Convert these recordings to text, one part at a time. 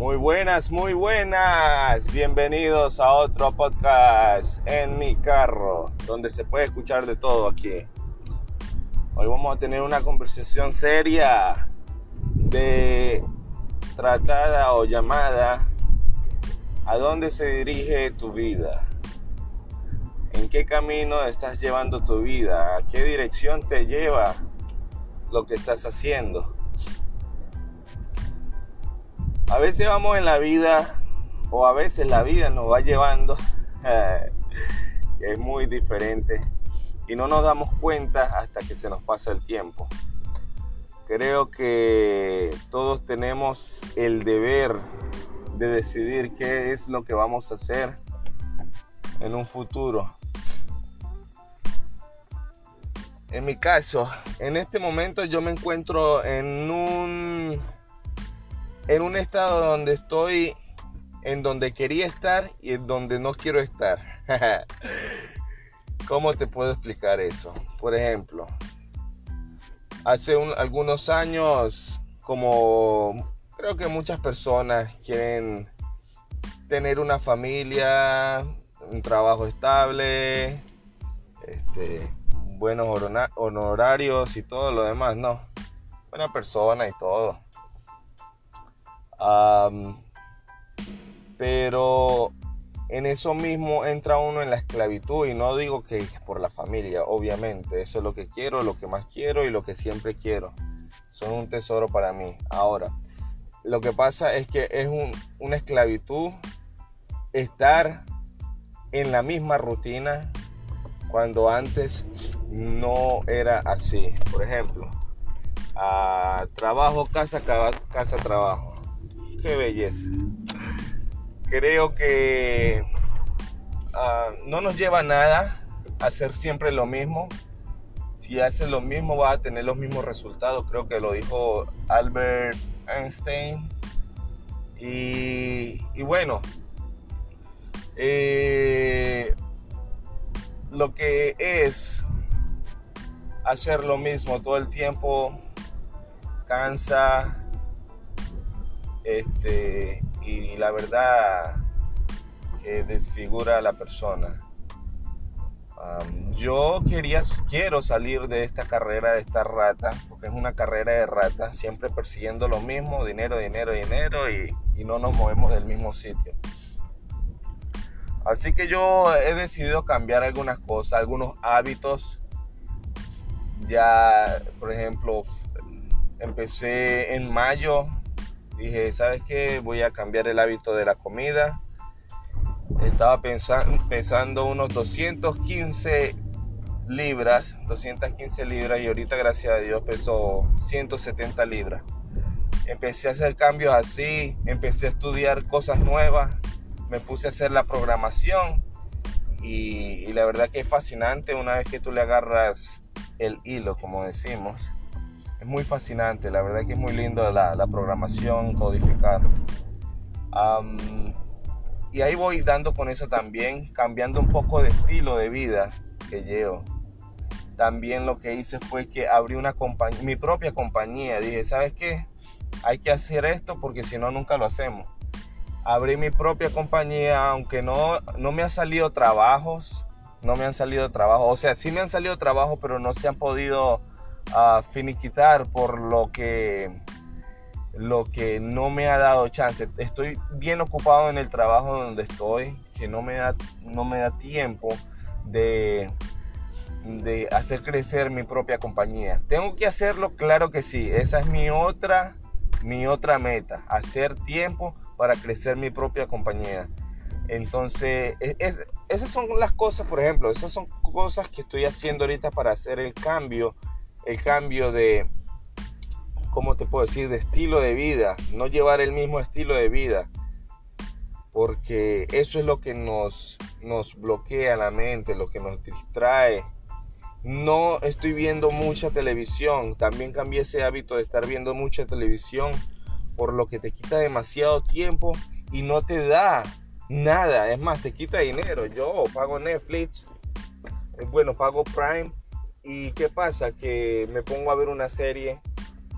Muy buenas, muy buenas. Bienvenidos a otro podcast en mi carro, donde se puede escuchar de todo aquí. Hoy vamos a tener una conversación seria de tratada o llamada ¿A dónde se dirige tu vida? ¿En qué camino estás llevando tu vida? ¿A qué dirección te lleva lo que estás haciendo? A veces vamos en la vida o a veces la vida nos va llevando, es muy diferente y no nos damos cuenta hasta que se nos pasa el tiempo. Creo que todos tenemos el deber de decidir qué es lo que vamos a hacer en un futuro. En mi caso, en este momento yo me encuentro en un en un estado donde estoy en donde quería estar y en donde no quiero estar. ¿Cómo te puedo explicar eso? Por ejemplo, hace algunos años, como creo que muchas personas quieren tener una familia, un trabajo estable, este, buenos honorarios y todo lo demás, no. Buena persona y todo pero en eso mismo entra uno en la esclavitud y no digo que por la familia, obviamente, eso es lo que quiero, lo que más quiero y lo que siempre quiero. Son un tesoro para mí. Ahora, lo que pasa es que es una esclavitud estar en la misma rutina cuando antes no era así. Por ejemplo, trabajo, casa, casa, trabajo qué belleza. Creo que ah, no nos lleva a nada hacer siempre lo mismo. Si haces lo mismo vas a tener los mismos resultados. Creo que lo dijo Albert Einstein. Y, bueno, eh, lo que es hacer lo mismo todo el tiempo cansa, este, y la verdad que desfigura a la persona. yo quería, quiero salir de esta carrera de esta rata, porque es una carrera de rata, siempre persiguiendo lo mismo, dinero, dinero, dinero, y, y no nos movemos del mismo sitio. Así que yo he decidido cambiar algunas cosas, algunos hábitos. Ya, por ejemplo, empecé en mayo dije, ¿sabes qué? Voy a cambiar el hábito de la comida. Estaba pensando, pesando unos 215 libras, 215 libras y ahorita gracias a Dios peso 170 libras. Empecé a hacer cambios así, empecé a estudiar cosas nuevas, me puse a hacer la programación y, y la verdad que es fascinante una vez que tú le agarras el hilo, como decimos es muy fascinante, la verdad que es muy lindo la, programación, codificar. y ahí voy dando con eso también, cambiando un poco de estilo de vida que llevo. También lo que hice fue que abrí una compañía, mi propia compañía. Dije, ¿sabes qué? Hay que hacer esto porque si no, nunca lo hacemos. Abrí mi propia compañía, aunque no, no me han salido trabajos, no me han salido trabajos, o sea, sí me han salido trabajos, pero no se han podido a finiquitar por lo que lo que no me ha dado chance. Estoy bien ocupado en el trabajo donde estoy, que no me da, no me da tiempo de, de hacer crecer mi propia compañía. ¿Tengo que hacerlo? Claro que sí. Esa es mi otra, mi otra meta, hacer tiempo para crecer mi propia compañía. Entonces, e, esas son las cosas, por ejemplo, esas son cosas que estoy haciendo ahorita para hacer el cambio el cambio de, ¿cómo te puedo decir?, de estilo de vida, no llevar el mismo estilo de vida, porque eso es lo que nos, nos bloquea la mente, lo que nos distrae. No estoy viendo mucha televisión, también cambié ese hábito de estar viendo mucha televisión, por lo que te quita demasiado tiempo y no te da nada, es más, te quita dinero. Yo pago Netflix, eh, bueno, pago Prime ¿Y qué pasa? Que me pongo a ver una serie.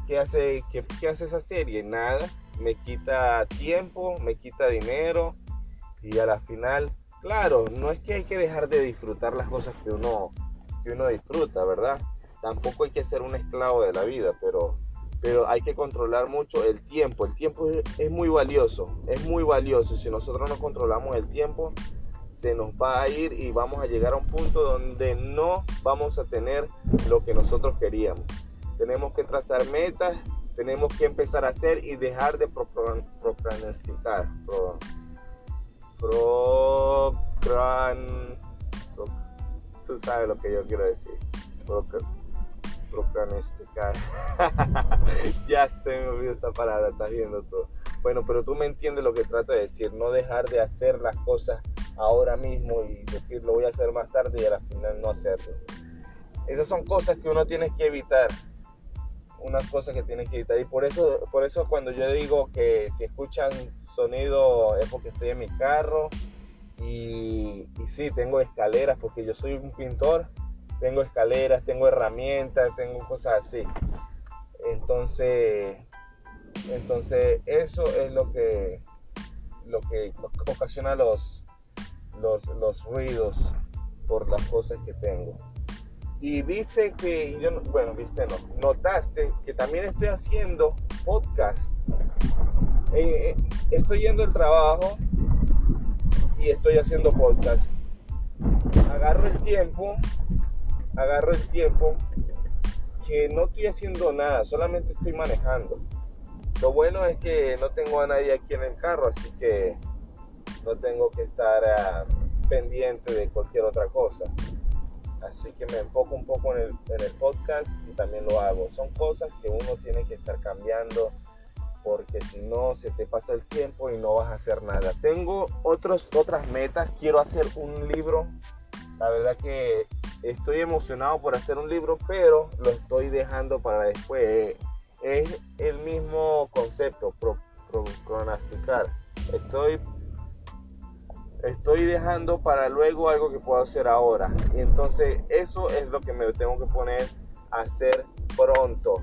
¿Qué hace, qué, hace esa serie? Nada. me quita tiempo, me quita dinero y a la final, claro, no es que hay que dejar de disfrutar las cosas que uno, que uno disfruta, ¿verdad? Tampoco hay que ser un esclavo de la vida, pero, pero hay que controlar mucho el tiempo. El tiempo es muy valioso, es muy valioso. Si nosotros no controlamos el tiempo, se nos va a ir y vamos a llegar a un punto donde no vamos a tener lo que nosotros queríamos. Tenemos que trazar metas, tenemos que empezar a hacer y dejar de procrastinar. Pro, procran, tú sabes lo que yo quiero decir. procrastinar. ya se me olvidó esa palabra, estás viendo todo. Bueno, pero tú me entiendes lo que trato de decir, no dejar de hacer las cosas ahora mismo y decir lo voy a hacer más tarde y al final no hacerlo. Esas son cosas que uno tiene que evitar. Unas cosas que tiene que evitar. Y por eso, por eso cuando yo digo que si escuchan sonido es porque estoy en mi carro. Y, y sí, tengo escaleras porque yo soy un pintor. Tengo escaleras, tengo herramientas, tengo cosas así. Entonces, entonces eso es lo que, lo que ocasiona los, los, los ruidos por las cosas que tengo. Y viste que, yo, bueno, viste no, notaste que también estoy haciendo podcast. Eh, eh, estoy yendo al trabajo y estoy haciendo podcast. Agarro el tiempo, agarro el tiempo que no estoy haciendo nada, solamente estoy manejando. Lo bueno es que no tengo a nadie aquí en el carro, así que no tengo que estar ah, pendiente de cualquier otra cosa. Así que me enfoco un poco en el, en el, podcast y también lo hago. Son cosas que uno tiene que estar cambiando porque si no se te pasa el tiempo y no vas a hacer nada. Tengo otros, otras metas. Quiero hacer un libro. La verdad que estoy emocionado por hacer un libro, pero lo estoy dejando para después. Es el mismo concepto, pro, Estoy estoy dejando para luego algo que puedo hacer ahora. Y entonces eso es lo que me tengo que poner a hacer pronto.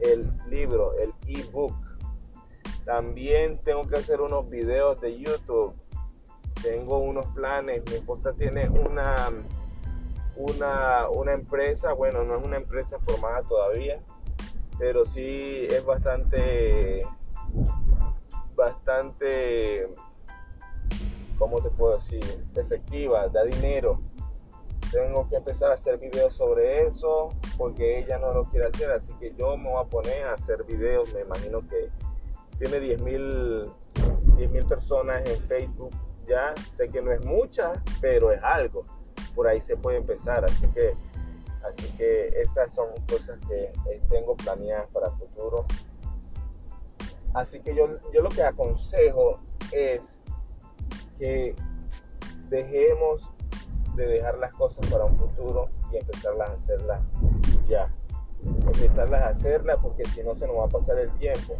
El libro, el ebook. También tengo que hacer unos videos de YouTube. Tengo unos planes. Mi esposa tiene una, una, una empresa. Bueno, no es una empresa formada todavía. Pero sí es bastante, bastante ¿cómo te puedo decir? Efectiva, da dinero. Tengo que empezar a hacer videos sobre eso porque ella no lo quiere hacer, así que yo me voy a poner a hacer videos. Me imagino que tiene 10 mil personas en Facebook ya. Sé que no es mucha, pero es algo. Por ahí se puede empezar, así que, así que esas son cosas que eh, tengo planeadas para el futuro. Así que yo, yo lo que aconsejo es que dejemos de dejar las cosas para un futuro y empezarlas a hacerlas ya. Empezarlas a hacerlas porque si no se nos va a pasar el tiempo.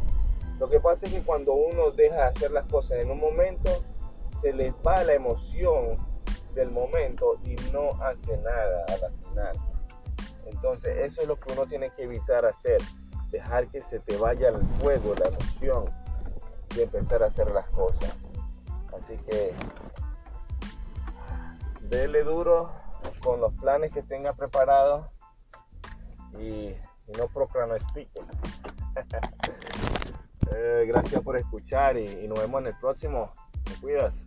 Lo que pasa es que cuando uno deja de hacer las cosas en un momento, se les va la emoción del momento y no hace nada a la final. Entonces eso es lo que uno tiene que evitar hacer. Dejar que se te vaya el fuego, la emoción y empezar a hacer las cosas. Así que dele duro con los planes que tenga preparados y, no procrastine. eh, gracias por escuchar y, y nos vemos en el próximo. Te cuidas.